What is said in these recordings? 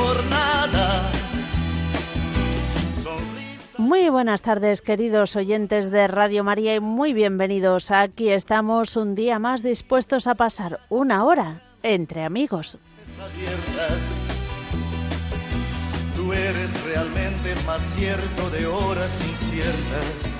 jornada. Muy buenas tardes, queridos oyentes de Radio María, y muy bienvenidos. Aquí estamos un día más dispuestos a pasar una hora entre amigos. Tú eres realmente más cierto de horas inciertas.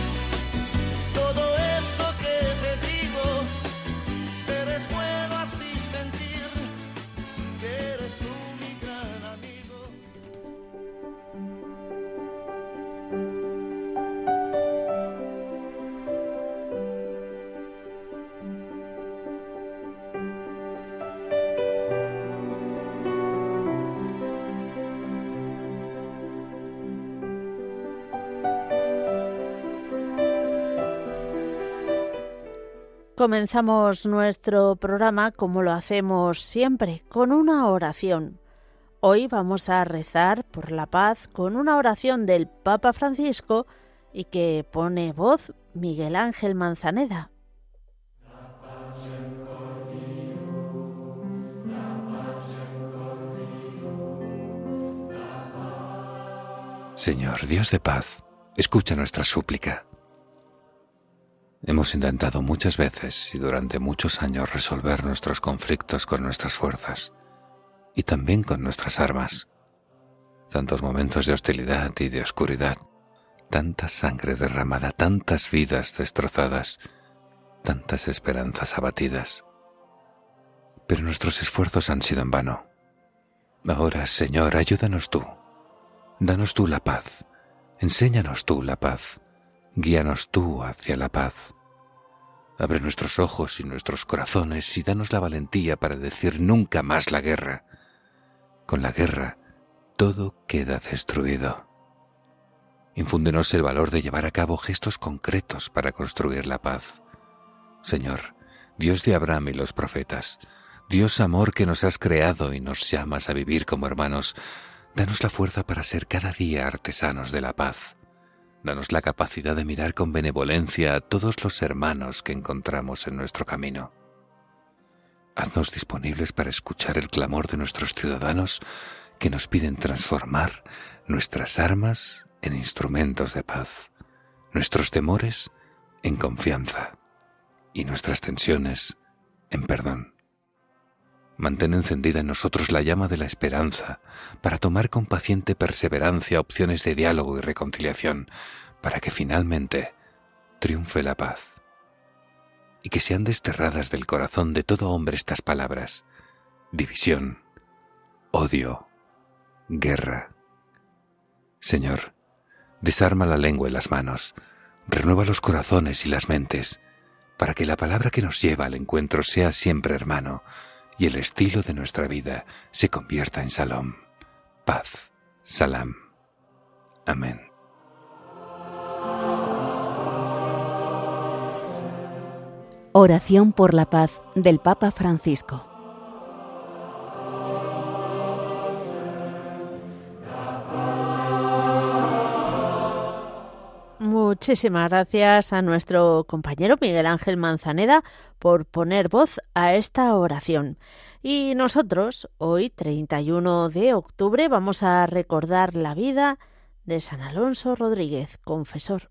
todo eso que te digo, pero es bueno Comenzamos nuestro programa como lo hacemos siempre, con una oración. Hoy vamos a rezar por la paz con una oración del Papa Francisco y que pone voz Miguel Ángel Manzaneda. Señor Dios de paz, escucha nuestra súplica. Hemos intentado muchas veces y durante muchos años resolver nuestros conflictos con nuestras fuerzas y también con nuestras armas. Tantos momentos de hostilidad y de oscuridad, tanta sangre derramada, tantas vidas destrozadas, tantas esperanzas abatidas. Pero nuestros esfuerzos han sido en vano. Ahora, Señor, ayúdanos tú. Danos tú la paz. Enséñanos tú la paz. Guíanos tú hacia la paz. Abre nuestros ojos y nuestros corazones y danos la valentía para decir nunca más la guerra. Con la guerra todo queda destruido. Infúndenos el valor de llevar a cabo gestos concretos para construir la paz. Señor, Dios de Abraham y los profetas, Dios amor que nos has creado y nos llamas a vivir como hermanos, danos la fuerza para ser cada día artesanos de la paz. Danos la capacidad de mirar con benevolencia a todos los hermanos que encontramos en nuestro camino. Haznos disponibles para escuchar el clamor de nuestros ciudadanos que nos piden transformar nuestras armas en instrumentos de paz, nuestros temores en confianza y nuestras tensiones en perdón. Mantén encendida en nosotros la llama de la esperanza para tomar con paciente perseverancia opciones de diálogo y reconciliación, para que finalmente triunfe la paz. Y que sean desterradas del corazón de todo hombre estas palabras, división, odio, guerra. Señor, desarma la lengua y las manos, renueva los corazones y las mentes, para que la palabra que nos lleva al encuentro sea siempre hermano, y el estilo de nuestra vida se convierta en salom, paz, salam. Amén. Oración por la paz del Papa Francisco. Muchísimas gracias a nuestro compañero Miguel Ángel Manzaneda por poner voz a esta oración. Y nosotros, hoy, 31 de octubre, vamos a recordar la vida de San Alonso Rodríguez, confesor.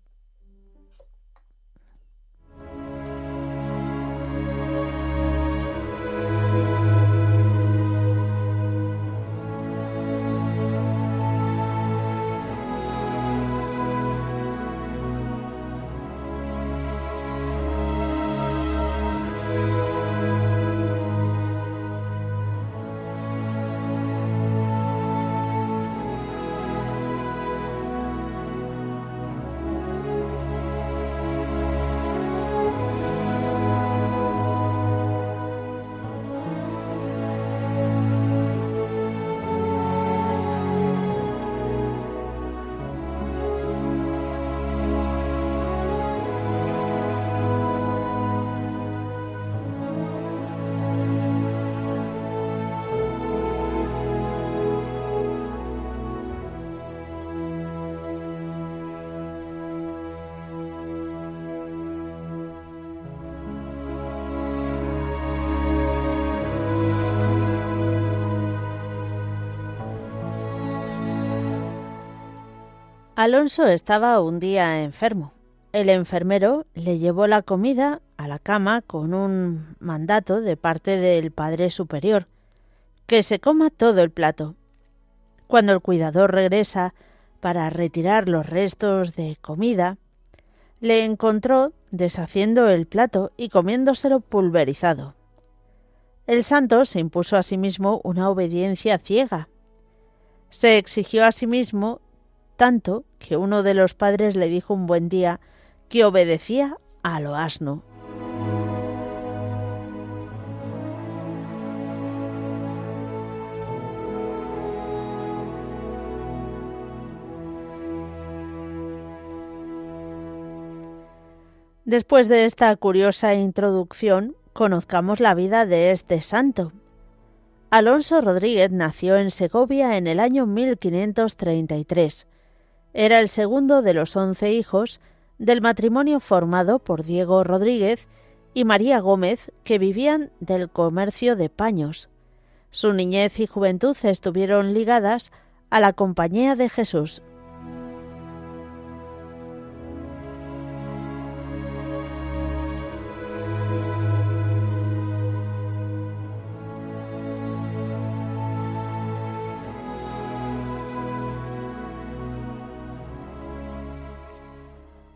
Alonso estaba un día enfermo. El enfermero le llevó la comida a la cama con un mandato de parte del Padre Superior, que se coma todo el plato. Cuando el cuidador regresa para retirar los restos de comida, le encontró deshaciendo el plato y comiéndoselo pulverizado. El santo se impuso a sí mismo una obediencia ciega. Se exigió a sí mismo tanto que uno de los padres le dijo un buen día que obedecía a lo asno. Después de esta curiosa introducción, conozcamos la vida de este santo. Alonso Rodríguez nació en Segovia en el año 1533. Era el segundo de los once hijos del matrimonio formado por Diego Rodríguez y María Gómez, que vivían del comercio de paños. Su niñez y juventud estuvieron ligadas a la Compañía de Jesús,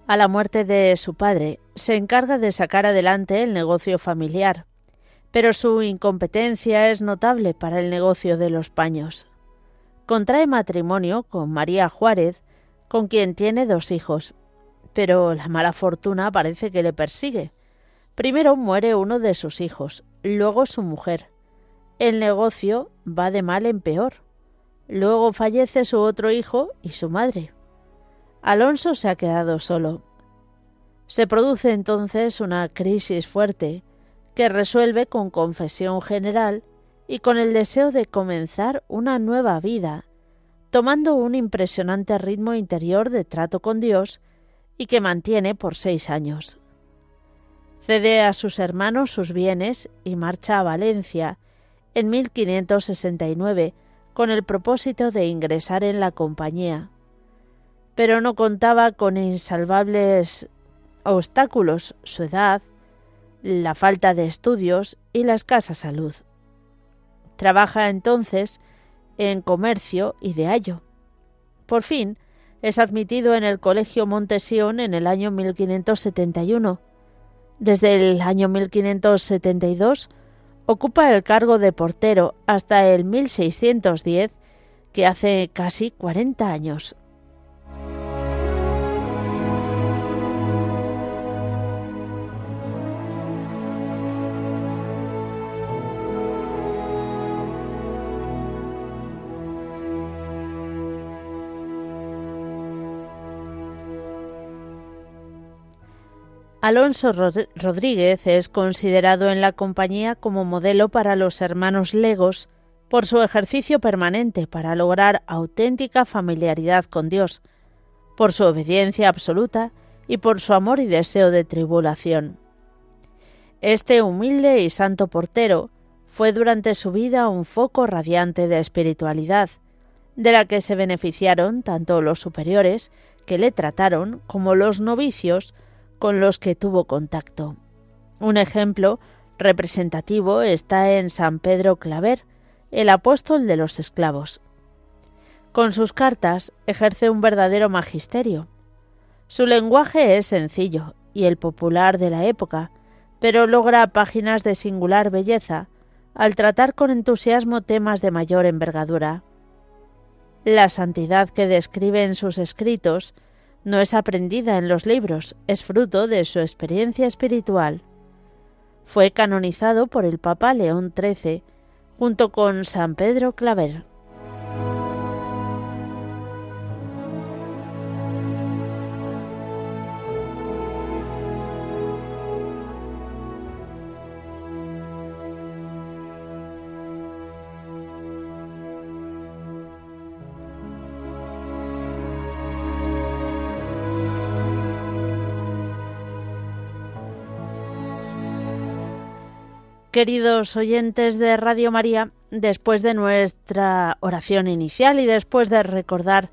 A la muerte de su padre, se encarga de sacar adelante el negocio familiar, pero su incompetencia es notable para el negocio de los paños. Contrae matrimonio con María Juárez, con quien tiene dos hijos, pero la mala fortuna parece que le persigue. Primero muere uno de sus hijos, luego su mujer. El negocio va de mal en peor. Luego fallece su otro hijo y su madre. Alonso se ha quedado solo. Se produce entonces una crisis fuerte que resuelve con confesión general y con el deseo de comenzar una nueva vida, tomando un impresionante ritmo interior de trato con Dios y que mantiene por seis años. Cede a sus hermanos sus bienes y marcha a Valencia en 1569 con el propósito de ingresar en la compañía pero no contaba con insalvables obstáculos, su edad, la falta de estudios y la escasa salud. Trabaja entonces en comercio y de hallo. Por fin, es admitido en el Colegio Montesión en el año 1571. Desde el año 1572 ocupa el cargo de portero hasta el 1610, que hace casi 40 años. Alonso Rodríguez es considerado en la compañía como modelo para los hermanos legos por su ejercicio permanente para lograr auténtica familiaridad con Dios, por su obediencia absoluta y por su amor y deseo de tribulación. Este humilde y santo portero fue durante su vida un foco radiante de espiritualidad, de la que se beneficiaron tanto los superiores que le trataron como los novicios con los que tuvo contacto. Un ejemplo representativo está en San Pedro Claver, el apóstol de los esclavos. Con sus cartas ejerce un verdadero magisterio. Su lenguaje es sencillo y el popular de la época, pero logra páginas de singular belleza al tratar con entusiasmo temas de mayor envergadura. La santidad que describe en sus escritos no es aprendida en los libros, es fruto de su experiencia espiritual. Fue canonizado por el Papa León XIII junto con San Pedro Claver. Queridos oyentes de Radio María, después de nuestra oración inicial y después de recordar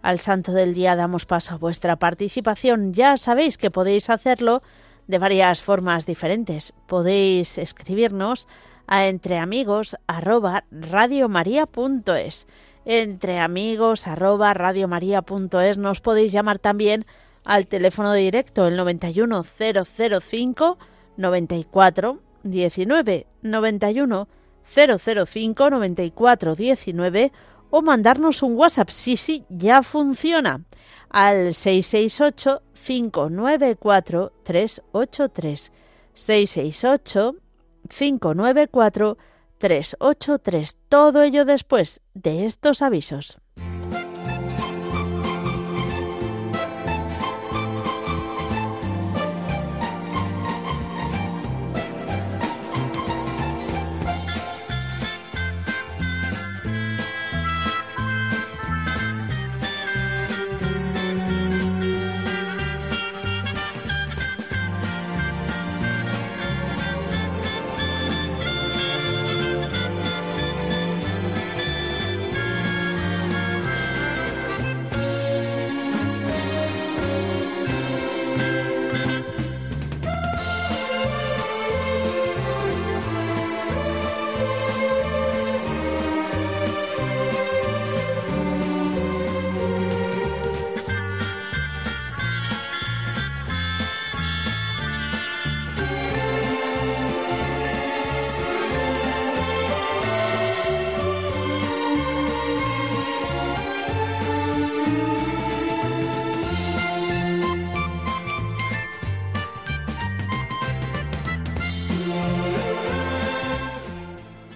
al santo del día damos paso a vuestra participación. Ya sabéis que podéis hacerlo de varias formas diferentes. Podéis escribirnos a entreamigos@radiomaria.es. Entreamigos@radiomaria.es nos podéis llamar también al teléfono directo el 91005 94 19 91 005 94 19 o mandarnos un WhatsApp. Sí, sí, ya funciona. Al 668 594 383. 668 594 383. Todo ello después de estos avisos.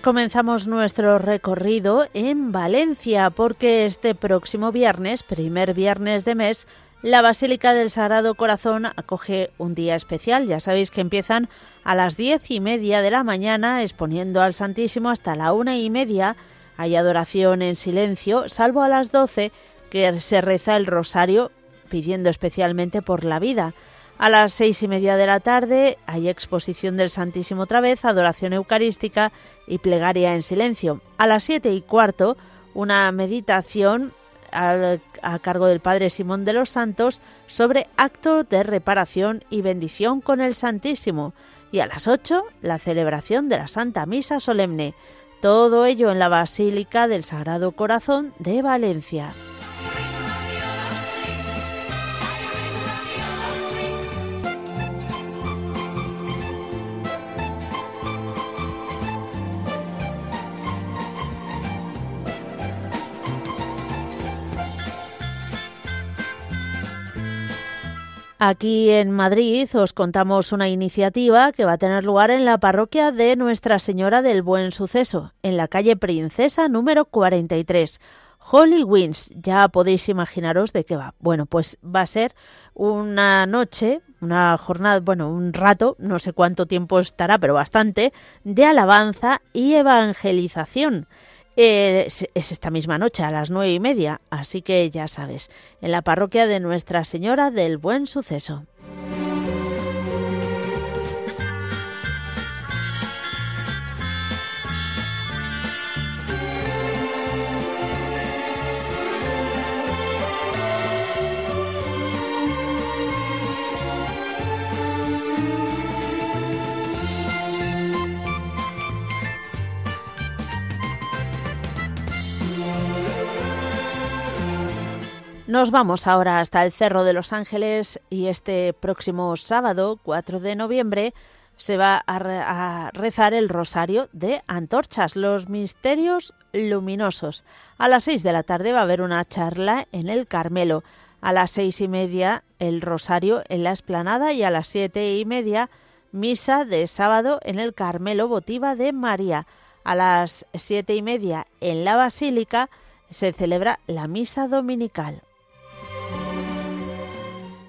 Comenzamos nuestro recorrido en Valencia porque este próximo viernes, primer viernes de mes, la Basílica del Sagrado Corazón acoge un día especial. Ya sabéis que empiezan a las diez y media de la mañana exponiendo al Santísimo hasta la una y media. Hay adoración en silencio, salvo a las doce que se reza el rosario pidiendo especialmente por la vida. A las seis y media de la tarde hay exposición del Santísimo otra vez, adoración eucarística y plegaria en silencio. A las siete y cuarto, una meditación a cargo del Padre Simón de los Santos sobre actos de reparación y bendición con el Santísimo. Y a las ocho, la celebración de la Santa Misa Solemne. Todo ello en la Basílica del Sagrado Corazón de Valencia. Aquí en Madrid os contamos una iniciativa que va a tener lugar en la parroquia de Nuestra Señora del Buen Suceso, en la calle Princesa número 43. Holy Winds, ya podéis imaginaros de qué va. Bueno, pues va a ser una noche, una jornada, bueno, un rato, no sé cuánto tiempo estará, pero bastante, de alabanza y evangelización. Eh, es, esta misma noche a las nueve y media, así que ya sabes, en la parroquia de Nuestra Señora del Buen Suceso. Nos vamos ahora hasta el Cerro de los Ángeles y este próximo sábado, 4 de noviembre, se va a, rezar el rosario de antorchas, los misterios luminosos. A las 6 de la tarde va a haber una charla en el Carmelo. A las seis y media el rosario en la esplanada y a las siete y media misa de sábado en el Carmelo Votiva de María. A las siete y media en la Basílica se celebra la misa dominical.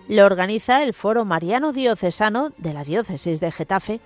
Lo organiza el Foro Mariano Diocesano de la Diócesis de Getafe.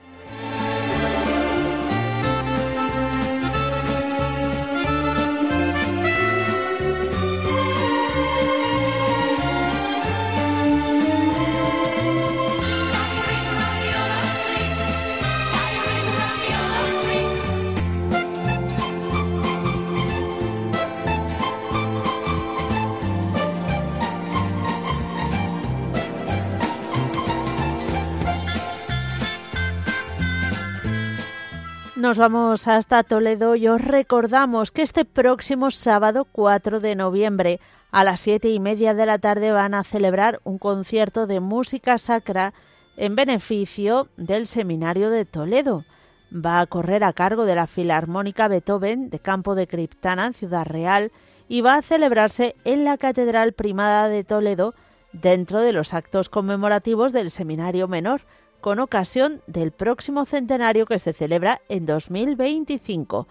Nos vamos hasta Toledo y os recordamos que este próximo sábado 4 de noviembre a las siete y media de la tarde van a celebrar un concierto de música sacra en beneficio del Seminario de Toledo. Va a correr a cargo de la Filarmónica Beethoven de Campo de Criptana en Ciudad Real y va a celebrarse en la Catedral Primada de Toledo dentro de los actos conmemorativos del Seminario Menor con ocasión del próximo centenario que se celebra en 2025.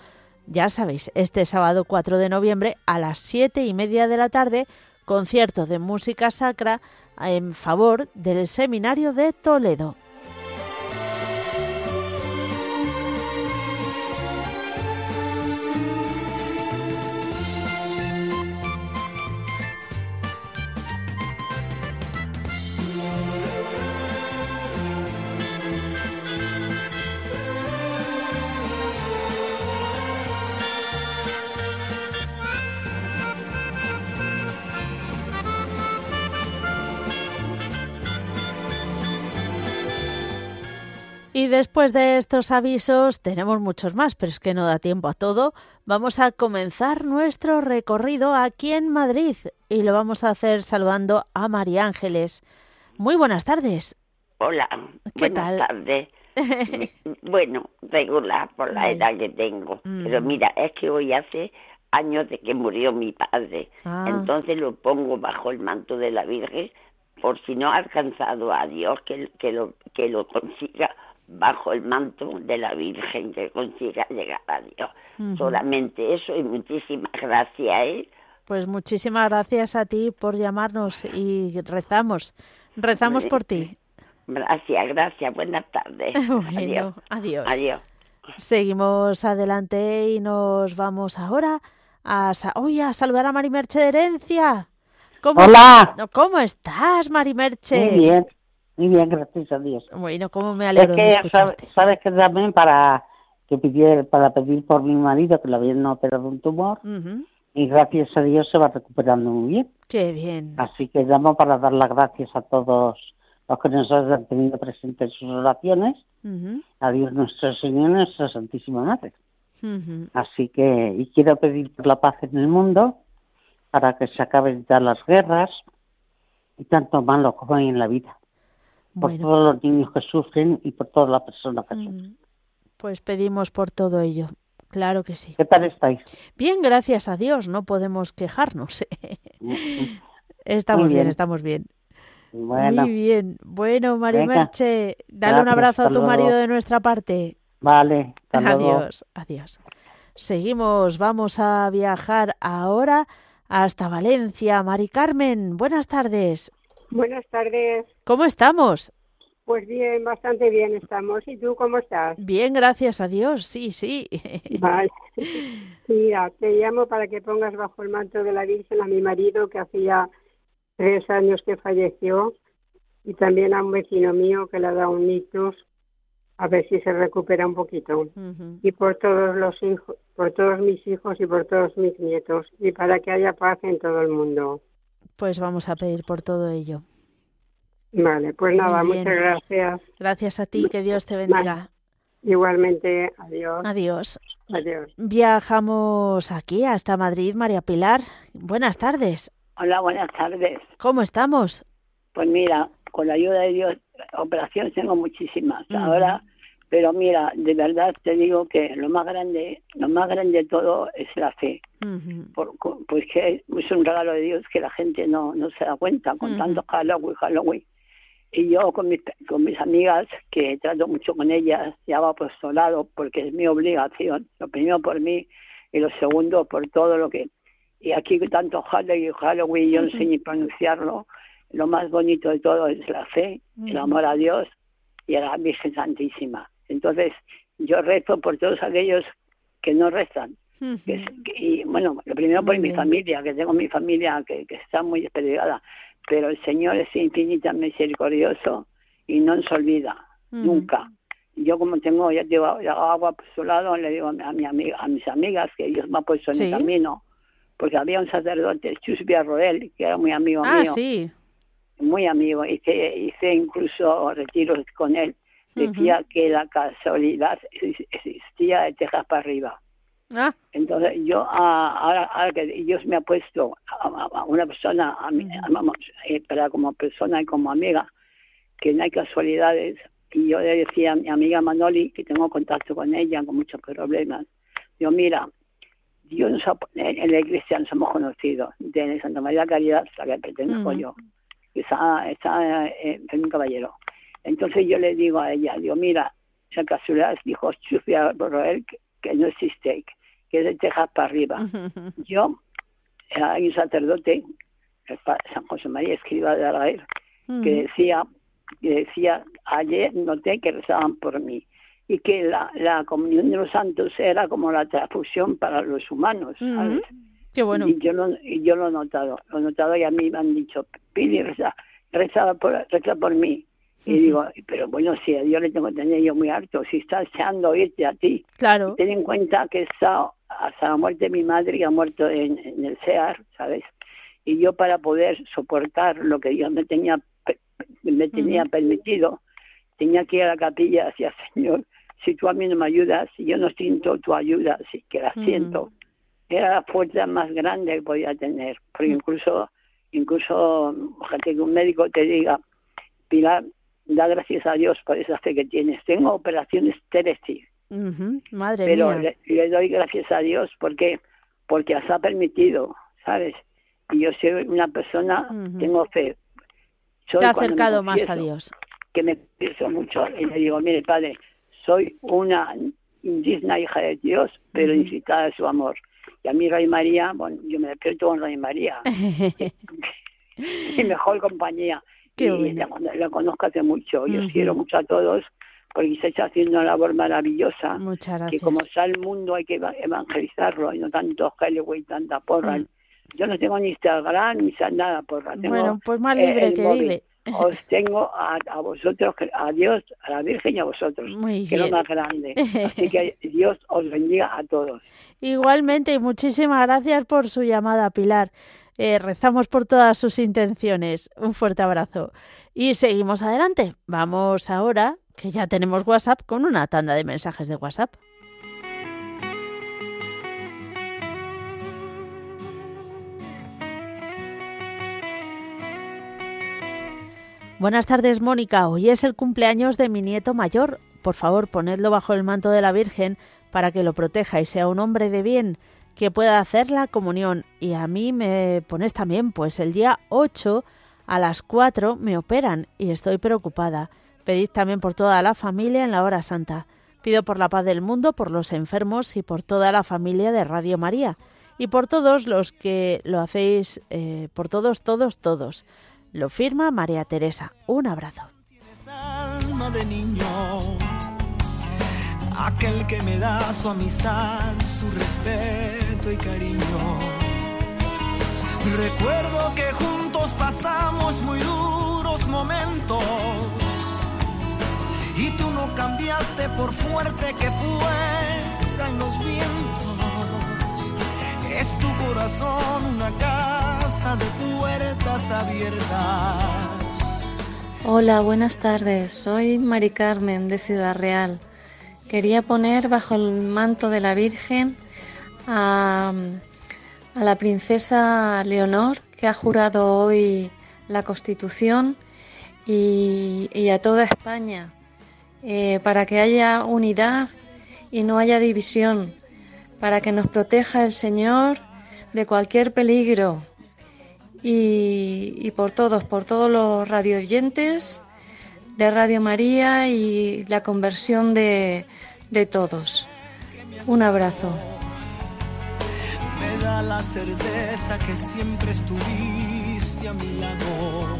Ya sabéis, este sábado 4 de noviembre a las siete y media de la tarde, concierto de música sacra en favor del Seminario de Toledo. Y después de estos avisos, tenemos muchos más, pero es que no da tiempo a todo. Vamos a comenzar nuestro recorrido aquí en Madrid y lo vamos a hacer saludando a María Ángeles. Muy buenas tardes. Hola, ¿Qué buenas tal? tardes. bueno, regular por la edad que tengo. Mm. Pero mira, es que hoy hace años de que murió mi padre. Ah. Entonces lo pongo bajo el manto de la Virgen por si no ha alcanzado a Dios que, que, lo, que lo consiga bajo el manto de la Virgen, que consiga llegar a Dios. Solamente eso y muchísimas gracias. ¿eh? Pues muchísimas gracias a ti por llamarnos y rezamos. Rezamos por ti. Gracias, gracias. Buenas tardes. Bueno, adiós. Adiós. Seguimos adelante y nos vamos ahora a, sa- uy, a saludar a Marimerche de Herencia. ¿Cómo Hola. ¿Cómo estás, Marimerche? Muy bien, muy bien, gracias a Dios. Bueno, cómo me Es alegro de que sabe- escucharte. sabes que también para que pidiera, para pedir por mi marido que le habían operado un tumor y gracias a Dios se va recuperando muy bien. Qué bien. Así que llamo para dar las gracias a todos los que nos han tenido presentes en sus oraciones, Ujú, a Dios nuestro Señor nuestra Santísima Madre. Así que, y quiero pedir por la paz en el mundo, para que se acaben ya las guerras y tanto malo como hay en la vida. Por Bueno, todos los niños que sufren y por todas las personas que sufren. ujú. pues pedimos por todo ello. Claro que sí. ¿Qué tal estáis? Bien, gracias a Dios, no podemos quejarnos. estamos Muy bien. bien. estamos bien. Bueno, Muy bien. Bueno, Marimerche, dale un abrazo a tu marido de nuestra parte. vale, hasta luego. Adiós, adiós. Seguimos, vamos a viajar ahora hasta Valencia. Mari Carmen, buenas tardes. Buenas tardes. ¿Cómo estamos? Pues bien, bastante bien estamos. ¿Y tú cómo estás? Bien, gracias a Dios, sí, sí. Vale. Mira, te llamo para que pongas bajo el manto de la Virgen a mi marido que hacía tres años que falleció y también a un vecino mío que le ha dado un ictus a ver si se recupera un poquito. Y por todos los hijos, por todos mis hijos y por todos mis nietos y para que haya paz en todo el mundo. Pues vamos a pedir por todo ello. Vale, pues nada, muchas gracias. Gracias a ti, que Dios te bendiga. Igualmente, adiós. Adiós. Adiós. Viajamos aquí hasta Madrid, María Pilar. Buenas tardes. Hola, buenas tardes. ¿Cómo estamos? Pues mira, con la ayuda de Dios, operaciones tengo muchísimas ahora, pero mira, de verdad te digo que lo más grande, lo más grande de todo es la fe, por, co- pues que es un regalo de Dios que la gente no, no se da cuenta con tanto Halloween, Halloween. Y yo con mis, con mis amigas, que trato mucho con ellas, y hago apostolado porque es mi obligación, lo primero por mí y lo segundo por todo lo que... Y aquí tanto Halloween, Halloween, yo no sé ni pronunciarlo, lo más bonito de todo es la fe, el amor a Dios y a la Virgen Santísima. Entonces, yo rezo por todos aquellos que no rezan. Que- y bueno, lo primero por mi familia, que tengo mi familia que, que está muy desperdigada, pero el Señor es infinita misericordioso y no se olvida, Ujú. nunca. Yo como tengo, ya digo, ya hago apostolado, le digo a mi, amiga, a mis amigas que Dios me ha puesto en Sí. el camino, porque había un sacerdote, Chus Villarroel, que era muy amigo Ah, mío, sí. muy amigo, hice, hice incluso retiros con él, decía que la casualidad existía de Texas para arriba. Ah. Entonces yo ahora, ahora, que Dios me ha puesto a, una persona, a mí, eh, para como persona y como amiga, que no hay casualidades, y yo le decía a mi amiga Manoli, que tengo contacto con ella, con muchos problemas, yo mira, Dios nos ha, en la iglesia nos hemos conocido, de Santa María Caridad, a la que pertenezco yo, está, está eh, en un caballero. Entonces yo le digo a ella, digo, mira, esa casualidad dijo Sofía Borroel que, que no existe, que es de Texas para arriba. Yo, hay un sacerdote, San José María Escriba de Araer, que decía, que decía, ayer noté que rezaban por mí y que la, la comunión de los santos era como la transfusión para los humanos, ¿sabes? Qué bueno. Y yo, lo, y yo lo he notado, lo he notado y a mí me han dicho, pide reza, reza por, reza por mí. Y digo, pero bueno, si a Dios le tengo que tener yo muy alto, si está deseando irte a ti, claro. ten en cuenta que está hasta la muerte de mi madre y ha muerto en, el SEAR, ¿sabes? Y yo para poder soportar lo que Dios me tenía me tenía permitido, tenía que ir a la capilla y decía, Señor, si tú a mí no me ayudas, si yo no siento tu ayuda, si que la siento, era la fuerza más grande que podía tener. Porque incluso, incluso, gente que un médico te diga, Pilar, da gracias a Dios por esa fe que tienes. Tengo operaciones terestis. Madre pero mía. Le, le, doy gracias a Dios porque porque ha permitido, ¿sabes? Y yo soy una persona, tengo fe. Soy Te ha acercado más a Dios. Que me pienso mucho y le digo, mire, padre, soy una indigna hija de Dios, pero incitada de su amor. Y a mí, Rey María, bueno, yo me despierto con Rey María. mi mejor compañía. Qué y la, la, conozco hace mucho. Yo quiero mucho a todos porque se está haciendo una labor maravillosa. Muchas gracias. Que como está el mundo hay que evangelizarlo y no tanto y tanta porra. Yo no tengo ni Instagram ni nada porra. Tengo, bueno, pues más libre eh, que móvil. vive. Os tengo a, a, vosotros, a Dios, a la Virgen y a vosotros, Muy que es lo más grande. Así que Dios os bendiga a todos. Igualmente, y muchísimas gracias por su llamada, Pilar. Eh, rezamos por todas sus intenciones. Un fuerte abrazo. Y seguimos adelante. Vamos ahora, que ya tenemos WhatsApp, con una tanda de mensajes de WhatsApp. Buenas tardes, Mónica. Hoy es el cumpleaños de mi nieto mayor. Por favor, ponedlo bajo el manto de la Virgen para que lo proteja y sea un hombre de bien que pueda hacer la comunión. Y a mí me pones también, pues el día 8 a las 4 me operan y estoy preocupada. Pedid también por toda la familia en la hora santa. Pido por la paz del mundo, por los enfermos y por toda la familia de Radio María. Y por todos los que lo hacéis, eh, por todos, todos, todos. Lo firma María Teresa. Un abrazo. Alma de niño, aquel que me da su amistad, su respeto y cariño. Recuerdo que juntos pasamos muy duros momentos y tú no cambiaste por fuerte que fueran los vientos. Es tu corazón una casa de puertas abiertas. Hola, buenas tardes. Soy Mari Carmen de Ciudad Real. Quería poner bajo el manto de la Virgen a, la princesa Leonor, que ha jurado hoy la Constitución, y, y a toda España, eh, para que haya unidad y no haya división, para que nos proteja el Señor de cualquier peligro y, y por todos, por todos los radioyentes de Radio María y la conversión de, de todos. Un abrazo. La certeza que siempre estuviste a mi lado.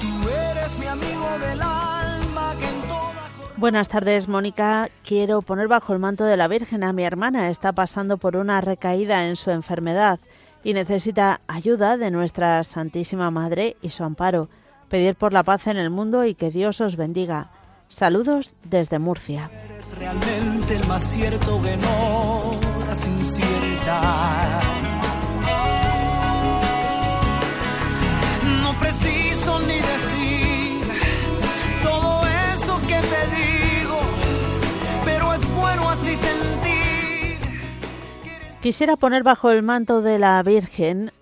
Tú eres mi amigo del alma que en toda Buenas tardes, Mónica. Quiero poner bajo el manto de la Virgen a mi hermana. Está pasando por una recaída en su enfermedad y necesita ayuda de nuestra Santísima Madre y su amparo. Pedir por la paz en el mundo y que Dios os bendiga. Saludos desde Murcia. Eres realmente el más cierto que no palabras inciertas. No preciso ni decir todo eso que te digo, pero es bueno así sentir. Quisiera poner bajo el manto de la Virgen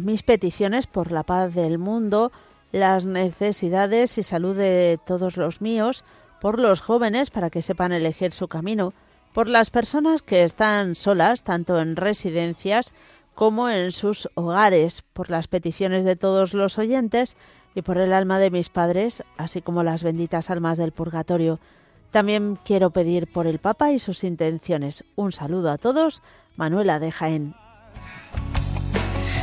mis peticiones por la paz del mundo, las necesidades y salud de todos los míos, por los jóvenes para que sepan elegir su camino, por las personas que están solas, tanto en residencias como en sus hogares, por las peticiones de todos los oyentes y por el alma de mis padres, así como las benditas almas del purgatorio. También quiero pedir por el Papa y sus intenciones. Un saludo a todos Manuela de Jaén.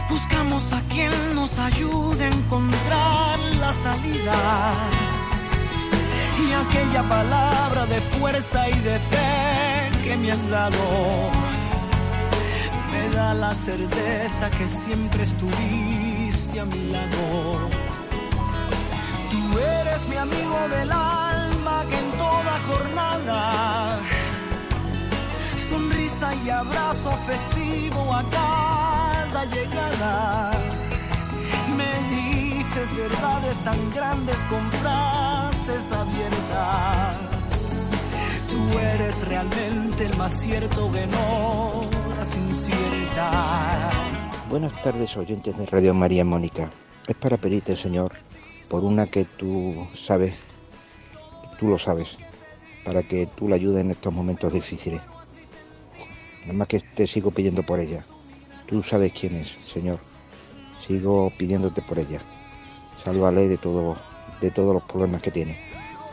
Buscamos a quien nos ayude a encontrar la salida. Y aquella palabra de fuerza y de que me has dado me da la certeza que siempre estuviste a mi lado. Tú eres mi amigo del alma que en toda jornada sonrisa y abrazo festivo a cada llegada. Me dices verdades tan grandes con frases abiertas. Tú eres realmente el más cierto que no las inciertas. Buenas tardes oyentes de Radio María Mónica. Es para pedirte, Señor, por una que tú sabes, tú lo sabes, para que tú la ayudes en estos momentos difíciles. Nada más que te sigo pidiendo por ella. Tú sabes quién es, Señor. Sigo pidiéndote por ella. Sálvale de todo, de todos los problemas que tiene.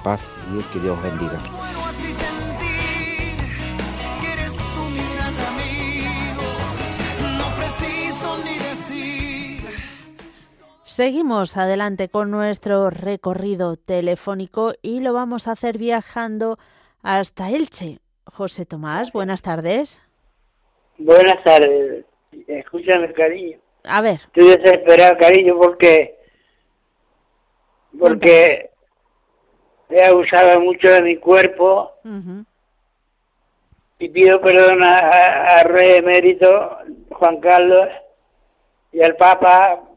Paz y que Dios bendiga. Seguimos adelante con nuestro recorrido telefónico y lo vamos a hacer viajando hasta Elche. José Tomás, buenas tardes. Buenas tardes. Escúchame, cariño. A ver. Estoy desesperado, cariño, porque porque he abusado mucho de mi cuerpo y pido perdón a, Rey Emérito Juan Carlos y al Papa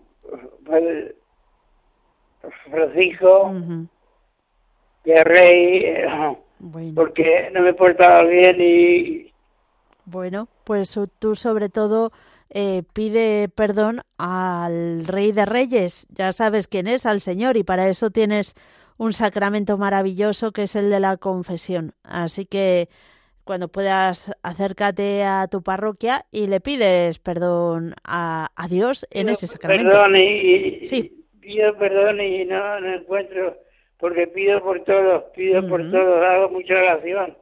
Francisco al Rey porque no me he portado bien y bueno, pues tú sobre todo eh, pide perdón al Rey de Reyes, ya sabes quién es, al Señor, y para eso tienes un sacramento maravilloso que es el de la confesión. Así que cuando puedas acércate a tu parroquia y le pides perdón a, Dios en ese sacramento. Perdón y, sí. pido perdón y no, no encuentro, porque pido por todos, pido por todos, hago mucha oración.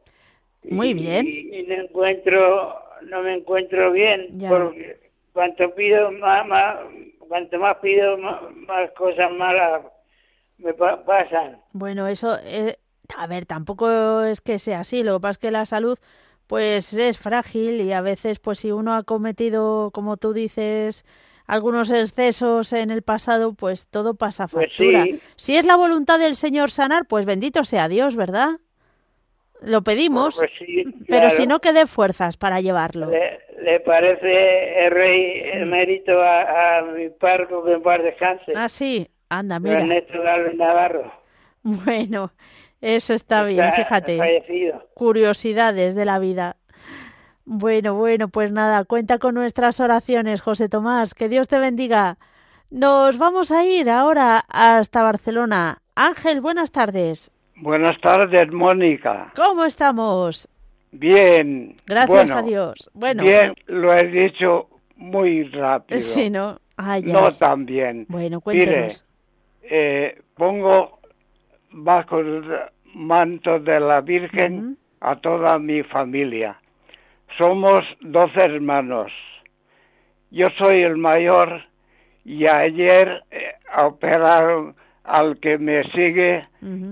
Muy bien. Y, no encuentro, no me encuentro bien, porque cuanto pido más, más, cuanto más pido más, cosas malas me pasan. Bueno, eso, eh, a ver, tampoco es que sea así. Lo que pasa es que la salud, pues es frágil y a veces, pues si uno ha cometido, como tú dices, algunos excesos en el pasado, pues todo pasa pues factura. Si es la voluntad del Señor sanar, pues bendito sea Dios, ¿verdad? Lo pedimos, pues pero si no, quede fuerzas para llevarlo. Le, parece el rey emérito a, a mi parco que en paz descanse. Ah, sí, anda, mira. Ernesto Navarro. Bueno, eso está, bien, fíjate. Curiosidades de la vida. Bueno, bueno, pues nada, cuenta con nuestras oraciones, José Tomás. Que Dios te bendiga. Nos vamos a ir ahora hasta Barcelona. Ángel, buenas tardes. Buenas tardes, Mónica. ¿Cómo estamos? Bien. Gracias a Dios. Bueno. Bien, lo he dicho muy rápido. Sí, ¿no? No tan bien. Bueno, cuéntenos. eh, pongo bajo el manto de la Virgen a toda mi familia. Somos doce hermanos. Yo soy el mayor y ayer eh, operaron al que me sigue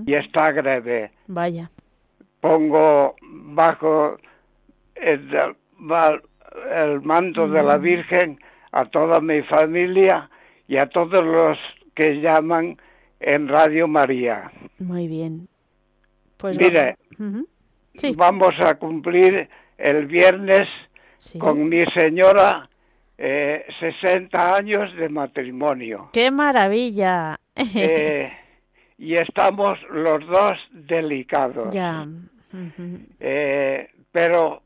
y está grave. Vaya. Pongo bajo el, manto de la Virgen a toda mi familia y a todos los que llaman en Radio María. Muy bien. Pues Mire, vamos a cumplir el viernes con mi señora eh, 60 años de matrimonio. ¡Qué maravilla! Eh, y estamos los dos delicados. Ya. Eh, pero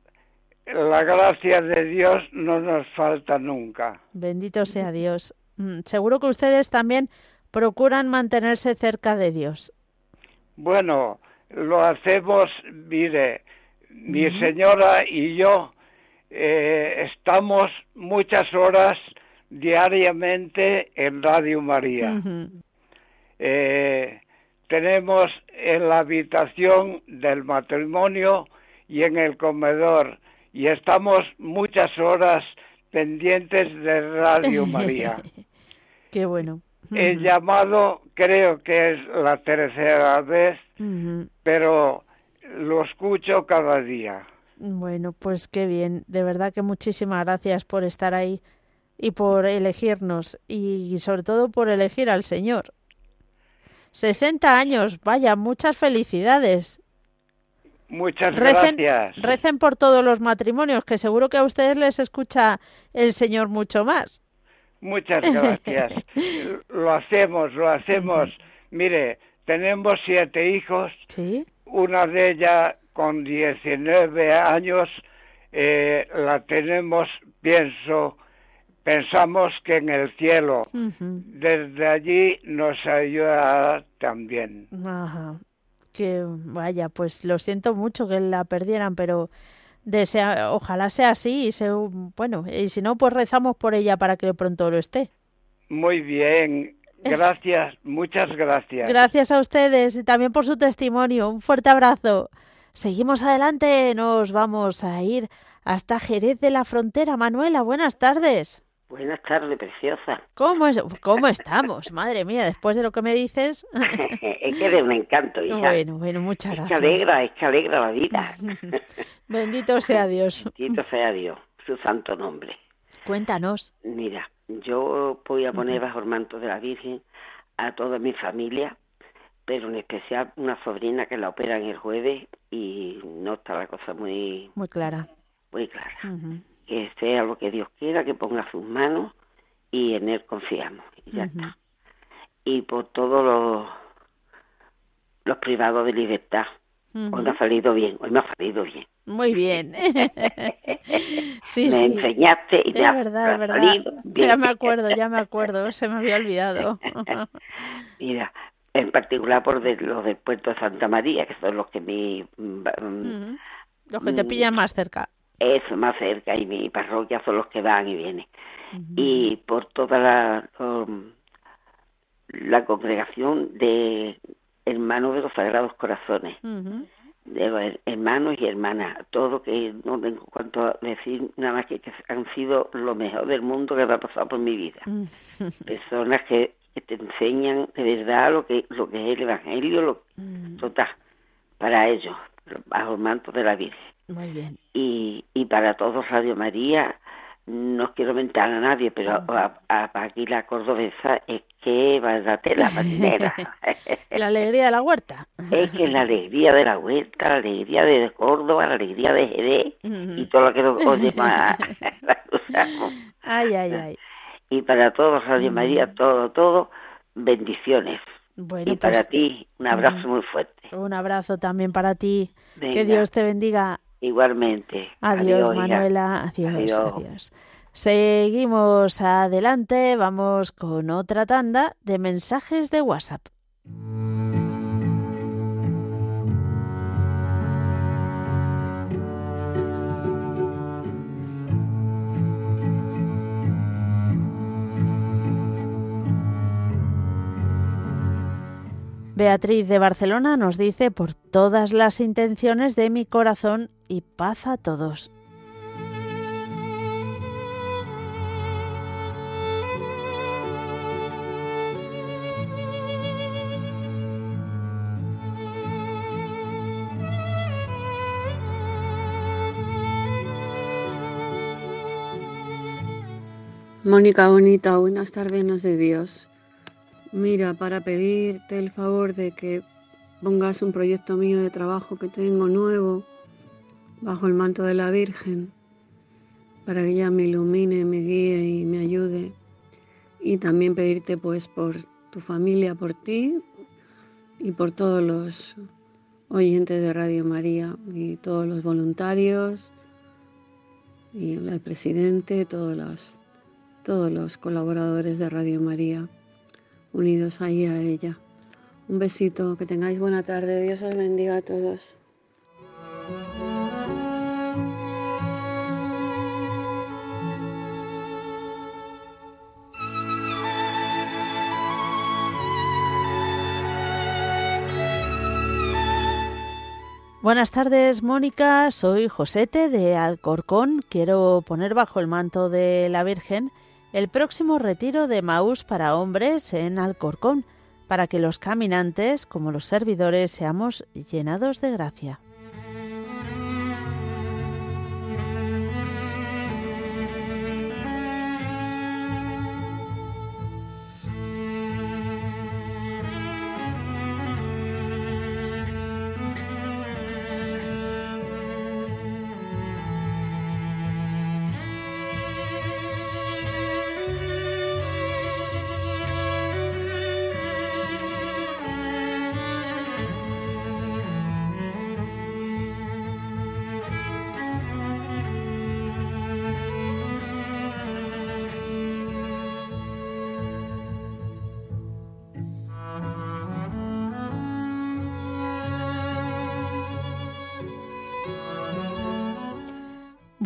la gracia de Dios no nos falta nunca. Bendito sea Dios. Mm, seguro que ustedes también procuran mantenerse cerca de Dios. Bueno, lo hacemos, mire, mi señora y yo eh, estamos muchas horas diariamente en Radio María. Eh, tenemos en la habitación del matrimonio y en el comedor y estamos muchas horas pendientes de Radio María. Qué bueno. He llamado, creo que es la tercera vez, pero lo escucho cada día. Bueno, pues qué bien. De verdad que muchísimas gracias por estar ahí y por elegirnos y sobre todo por elegir al Señor. 60 años, vaya, muchas felicidades. Muchas gracias. Recen por todos los matrimonios, que seguro que a ustedes les escucha el Señor mucho más. Muchas gracias. lo hacemos, lo hacemos. Mire, tenemos siete hijos. Sí. Una de ellas con 19 años eh, la tenemos, pienso, pensamos que en el cielo. Desde allí nos ayuda también. Ajá. Que vaya, pues lo siento mucho que la perdieran, pero desea, ojalá sea así y se, bueno, y si no pues rezamos por ella para que pronto lo esté. Muy bien, gracias, muchas gracias. Gracias a ustedes y también por su testimonio. Un fuerte abrazo. Seguimos adelante, nos vamos a ir hasta Jerez de la Frontera. Manuela, buenas tardes. Buenas tardes, preciosa. ¿Cómo, es, ¿Cómo estamos? Madre mía, después de lo que me dices. es que de un encanto, hija. Bueno, bueno, muchas gracias. Es que alegra, es que alegra la vida. Bendito sea Dios. Bendito sea Dios, su santo nombre. Cuéntanos. Mira, yo voy a poner bajo el manto de la Virgen a toda mi familia, pero en especial una sobrina que la operan el jueves y no está la cosa muy... Muy clara. Muy clara que sea lo que Dios quiera, que ponga sus manos y en Él confiamos. Y ya está. Y por todos los, los privados de libertad. Hoy me ha salido bien, hoy me ha salido bien. Muy bien. sí, me enseñaste y es verdad, es verdad. Ya me acuerdo, ya me acuerdo, se me había olvidado. Mira, en particular por los del puerto de Santa María, que son los que me... Mm, los que te mm, pillan más cerca eso más cerca y mi parroquia son los que van y vienen. Y por toda la um, la congregación de hermanos de los sagrados corazones. De hermanos y hermanas todo que no tengo cuanto decir nada más que, que han sido lo mejor del mundo que me ha pasado por mi vida. Personas que, te enseñan de verdad lo que lo que es el evangelio lo total para ellos bajo el manto de la Virgen muy bien. Y, y para todos Radio María, no quiero mentar a nadie, pero a, aquí la cordobesa es que va la marinera. la alegría de la huerta. es que la alegría de la huerta, la alegría de Córdoba, la alegría de Jerez y todo lo que nos demás Ay, ay, ay. Y para todos, Radio María, todo, todo, bendiciones. Bueno, y para pues, ti, un abrazo muy fuerte. Un abrazo también para ti. Que Dios te bendiga. Igualmente. Adiós, Manuela. Adiós, adiós, Seguimos adelante. Vamos con otra tanda de mensajes de WhatsApp. Beatriz de Barcelona nos dice por todas las intenciones de mi corazón y paz a todos. Mónica Bonita, buenas tardes, de Dios. Mira, para pedirte el favor de que pongas un proyecto mío de trabajo que tengo nuevo bajo el manto de la Virgen, para que ella me ilumine, me guíe y me ayude. Y también pedirte pues por tu familia, por ti y por todos los oyentes de Radio María y todos los voluntarios y el presidente, todos los, todos los colaboradores de Radio María unidos ahí a ella. Un besito, que tengáis buena tarde, Dios os bendiga a todos. Buenas tardes, Mónica. Soy Josete de Alcorcón. Quiero poner bajo el manto de la Virgen el próximo retiro de Maús para hombres en Alcorcón, para que los caminantes, como los servidores, seamos llenados de gracia.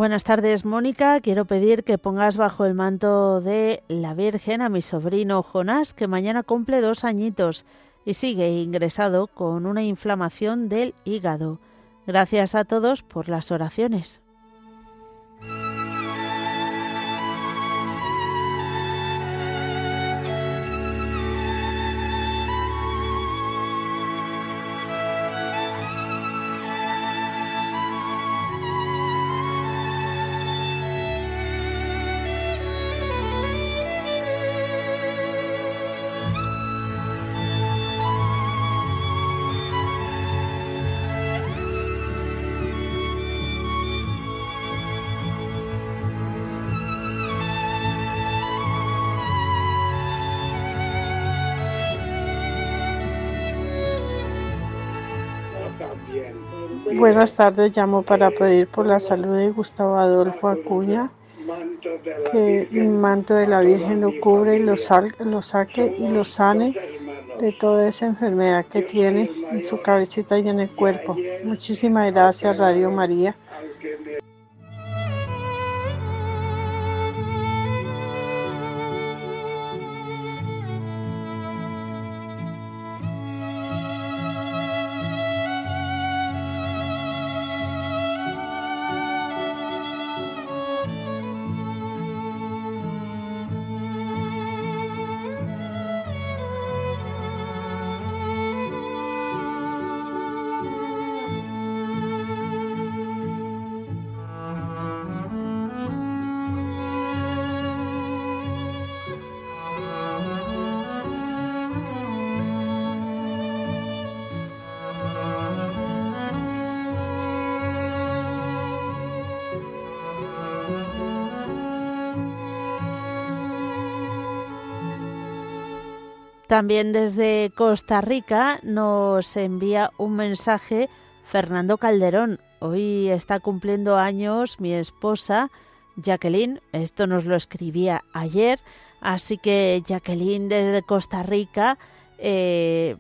Buenas tardes, Mónica. Quiero pedir que pongas bajo el manto de la Virgen a mi sobrino Jonás, que mañana cumple dos añitos y sigue ingresado con una inflamación del hígado. Gracias a todos por las oraciones. Buenas tardes, llamo para pedir por la salud de Gustavo Adolfo Acuña, que el manto de la Virgen lo cubre y lo, lo saque y lo sane de toda esa enfermedad que tiene en su cabecita y en el cuerpo. Muchísimas gracias, Radio María. También desde Costa Rica nos envía un mensaje Fernando Calderón. Hoy está cumpliendo años mi esposa Jacqueline. Esto nos lo escribía ayer. Así que Jacqueline desde Costa Rica, eh,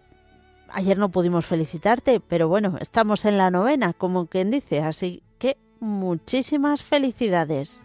ayer no pudimos felicitarte, pero bueno, estamos en la novena, como quien dice. Así que muchísimas felicidades.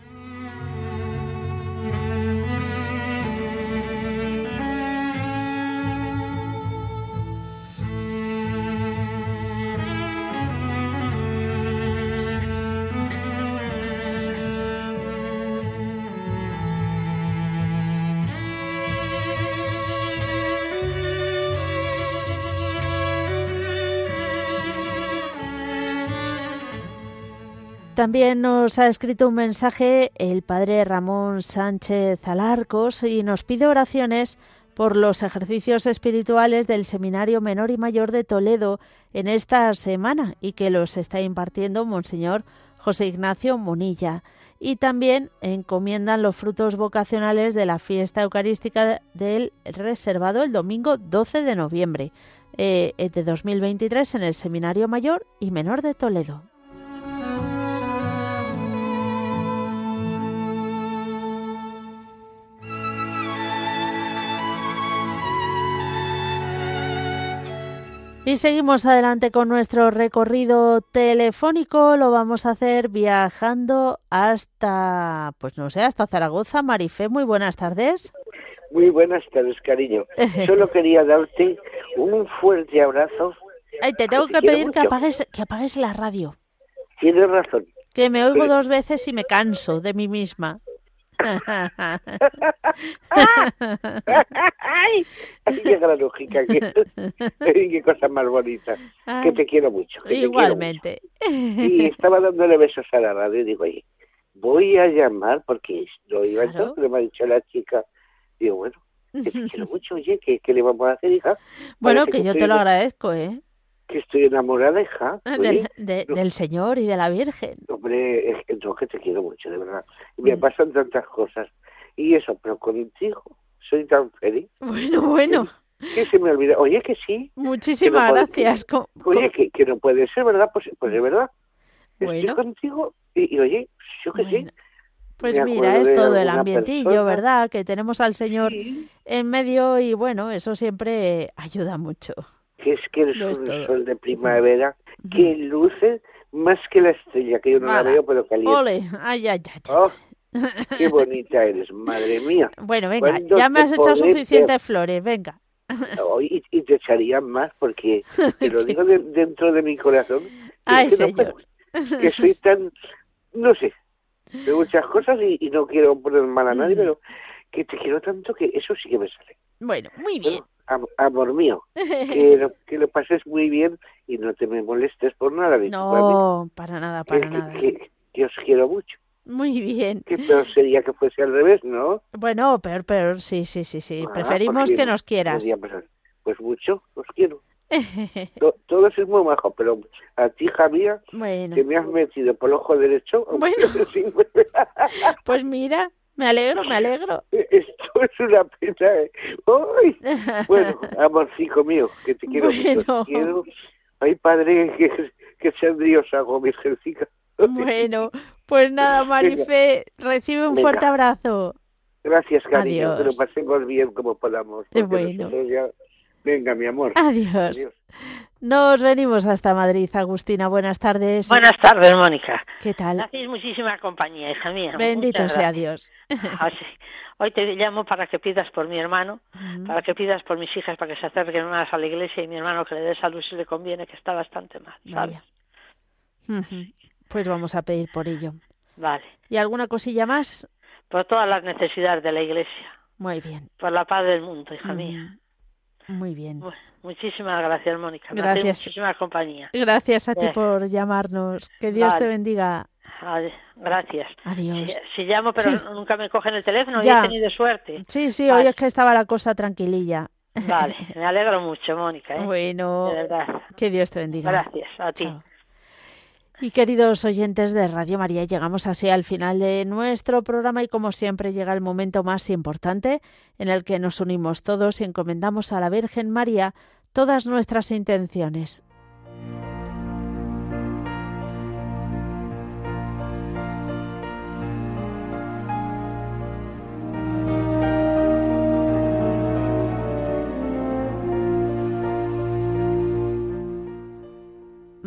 También nos ha escrito un mensaje el padre Ramón Sánchez Alarcos y nos pide oraciones por los ejercicios espirituales del Seminario Menor y Mayor de Toledo en esta semana y que los está impartiendo Monseñor José Ignacio Munilla. Y también encomiendan los frutos vocacionales de la fiesta eucarística del reservado el domingo 12 de noviembre eh, de 2023 en el Seminario Mayor y Menor de Toledo. Y seguimos adelante con nuestro recorrido telefónico. Lo vamos a hacer viajando hasta, pues no sé, hasta Zaragoza. Marifé, muy buenas tardes. Muy buenas tardes, cariño. Solo quería darte un fuerte abrazo. Ay, te tengo que pedir que apagues, que apagues la radio. Tienes razón. Que me oigo dos veces y me canso de mí misma. Ay, así llega la lógica. qué cosa más bonita. Que te quiero mucho. igualmente. Y estaba dándole besos a la radio y digo, oye, voy a llamar porque lo iba a hacer, me ha dicho la chica. Digo, bueno, que te quiero mucho, oye, ¿qué, le vamos a hacer, hija? Bueno, que, yo te lo agradezco, ¿eh? Que estoy enamorada, hija. Ah, del, del, Señor y de la Virgen. Hombre, es que, que te quiero mucho, de verdad. Y me mm. pasan tantas cosas. Y eso, pero contigo soy tan feliz. Bueno, bueno. Que, se me olvida. Oye, que sí. Muchísimas gracias. oye, que, que, no puede ser, ¿verdad? Pues, pues de verdad. Bueno. Estoy contigo y, oye, yo que sí. Pues mira, es todo el ambientillo, ¿verdad? Que tenemos al Señor en medio y bueno, eso siempre ayuda mucho que es que el sol de primavera que luce más que la estrella, que yo no la veo, pero caliente. Ole, ay, ay, ay. Oh, qué bonita eres, madre mía. Bueno, venga, ya me has echado suficientes flores, venga. y, te echarían más porque te lo digo dentro de mi corazón. Ay, que señor. que soy tan, no sé, de muchas cosas y, no quiero poner mal a nadie, pero que te quiero tanto que eso sí que me sale. Bueno, muy bien amor mío, que lo, que lo pases muy bien y no te me molestes por nada. No, para nada, para nada. Que, os quiero mucho. Muy bien. Que peor sería que fuese al revés, ¿no? Bueno, peor, peor, sí, sí, sí, sí. Ah, Preferimos que nos quieras. Pues mucho, os quiero. todo es muy bajo, pero a ti, Javier, que me has metido por el ojo derecho. Bueno, pues mira, me alegro, me alegro. Esto es una pena. ¿eh? ¡Ay! Bueno, amorcico mío, que te quiero mucho. Quiero... Ay, padre, que, que sea Dios hago, virgencica. Bueno, pues nada, Marife, recibe un fuerte abrazo. Gracias, cariño. Que lo pasemos bien como podamos. Bueno. Venga, mi amor. Adiós. Nos venimos hasta Madrid, Agustina. Buenas tardes. Buenas tardes, Mónica. ¿Qué tal? Hacéis muchísima compañía, hija mía. Bendito sea Dios. Ah, Hoy te llamo para que pidas por mi hermano, para que pidas por mis hijas, para que se acerquen más a la iglesia y mi hermano que le dé salud si le conviene, que está bastante mal, ¿sabes? Pues vamos a pedir por ello. Vale. ¿Y alguna cosilla más? Por todas las necesidades de la iglesia. Muy bien. Por la paz del mundo, hija mía. Muy bien. muchísimas gracias, Mónica. Gracias. Muchísima compañía. Gracias a ti eh. por llamarnos. Que Dios te bendiga. Gracias. Adiós. Si, llamo, pero nunca me cogen el teléfono, ya. he tenido suerte. Sí, sí, hoy es que estaba la cosa tranquililla. Vale, me alegro mucho, Mónica. ¿eh? Bueno, de verdad. que Dios te bendiga. Gracias, a ti. Y queridos oyentes de Radio María, llegamos así al final de nuestro programa y como siempre llega el momento más importante en el que nos unimos todos y encomendamos a la Virgen María todas nuestras intenciones.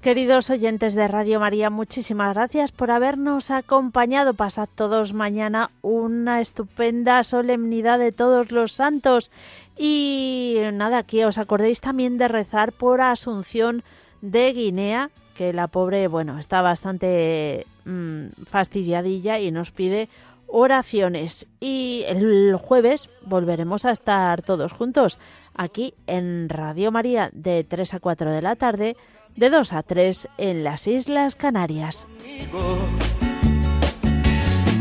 Queridos oyentes de Radio María, muchísimas gracias por habernos acompañado. Pasad todos mañana una estupenda solemnidad de todos los santos. Y nada, que os acordéis también de rezar por Asunción de Guinea, que la pobre, bueno, está bastante mm, fastidiadilla y nos pide oraciones. Y el jueves volveremos a estar todos juntos aquí en Radio María de 3 a 4 de la tarde, de 2 a 3 en las Islas Canarias.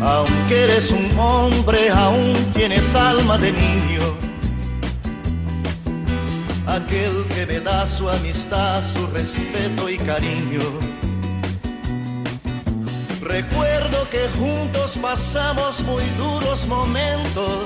Aunque eres un hombre, aún tienes alma de niño. Aquel que me da su amistad, su respeto y cariño Recuerdo que juntos pasamos muy duros momentos